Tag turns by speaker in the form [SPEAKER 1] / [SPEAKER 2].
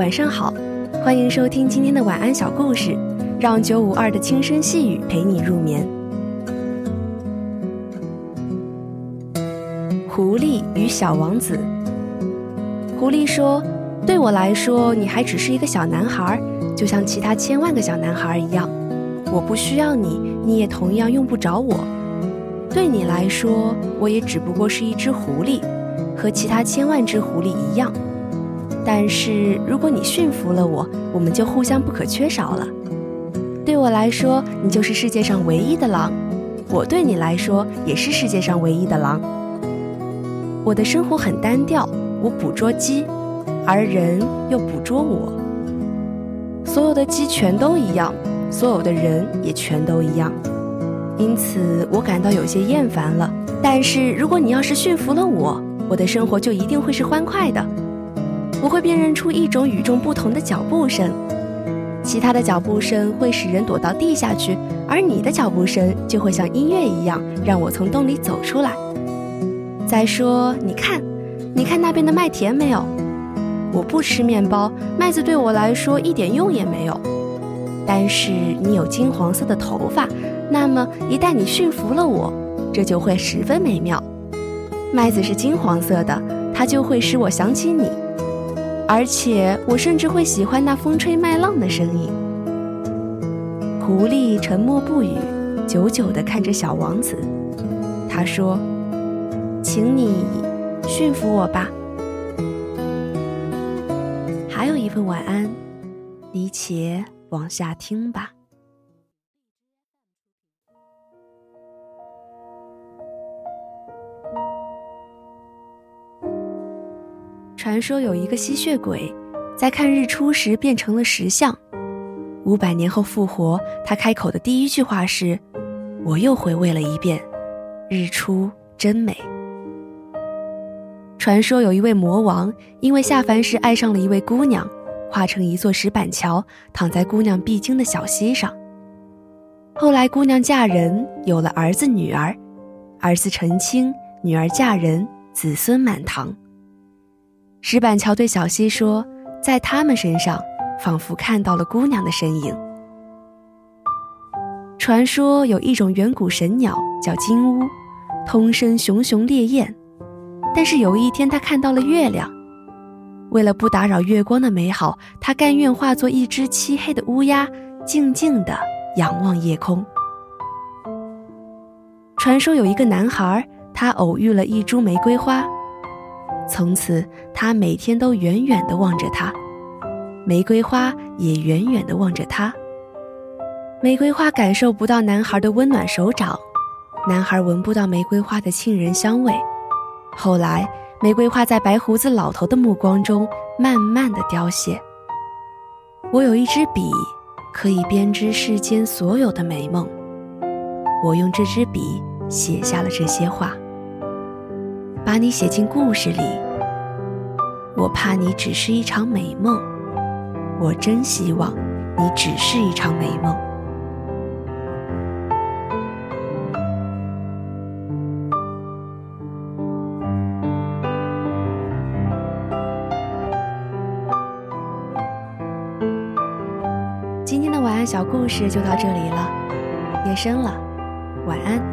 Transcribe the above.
[SPEAKER 1] 晚上好，欢迎收听今天的晚安小故事，让九五二的轻声细语陪你入眠。狐狸与小王子。狐狸说：“对我来说，你还只是一个小男孩，就像其他千万个小男孩一样。我不需要你，你也同样用不着我。对你来说，我也只不过是一只狐狸，和其他千万只狐狸一样。”但是如果你驯服了我，我们就互相不可缺少了。对我来说，你就是世界上唯一的狼；我对你来说，也是世界上唯一的狼。我的生活很单调，我捕捉鸡，而人又捕捉我。所有的鸡全都一样，所有的人也全都一样，因此我感到有些厌烦了。但是如果你要是驯服了我，我的生活就一定会是欢快的。我会辨认出一种与众不同的脚步声，其他的脚步声会使人躲到地下去，而你的脚步声就会像音乐一样让我从洞里走出来。再说，你看，你看那边的麦田没有？我不吃面包，麦子对我来说一点用也没有。但是你有金黄色的头发，那么一旦你驯服了我，这就会十分美妙。麦子是金黄色的，它就会使我想起你。而且我甚至会喜欢那风吹麦浪的声音。狐狸沉默不语，久久地看着小王子。他说：“请你驯服我吧。”还有一份晚安，你且往下听吧。传说有一个吸血鬼，在看日出时变成了石像。五百年后复活，他开口的第一句话是：“我又回味了一遍，日出真美。”传说有一位魔王，因为下凡时爱上了一位姑娘，化成一座石板桥，躺在姑娘必经的小溪上。后来姑娘嫁人，有了儿子女儿，儿子成亲，女儿嫁人，子孙满堂。石板桥对小溪说：“在他们身上，仿佛看到了姑娘的身影。”传说有一种远古神鸟叫金乌，通身熊熊烈焰。但是有一天，他看到了月亮。为了不打扰月光的美好，他甘愿化作一只漆黑的乌鸦，静静地仰望夜空。传说有一个男孩，他偶遇了一株玫瑰花。从此，他每天都远远地望着她，玫瑰花也远远地望着他。玫瑰花感受不到男孩的温暖手掌，男孩闻不到玫瑰花的沁人香味。后来，玫瑰花在白胡子老头的目光中慢慢的凋谢。我有一支笔，可以编织世间所有的美梦。我用这支笔写下了这些话。把你写进故事里，我怕你只是一场美梦，我真希望你只是一场美梦。今天的晚安小故事就到这里了，夜深了，晚安。